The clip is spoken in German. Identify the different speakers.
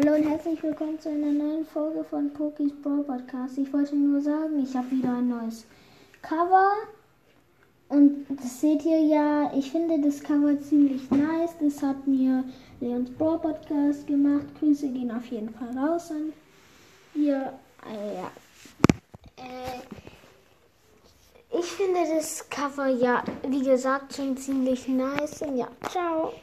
Speaker 1: Hallo und herzlich willkommen zu einer neuen Folge von Pokis Brawl Podcast. Ich wollte nur sagen, ich habe wieder ein neues Cover. Und das seht ihr ja, ich finde das Cover ziemlich nice. Das hat mir Leons Brawl Podcast gemacht. Grüße gehen auf jeden Fall raus an ihr. Äh, ja. Äh, ich finde das Cover ja, wie gesagt, schon ziemlich nice. Und ja, ciao.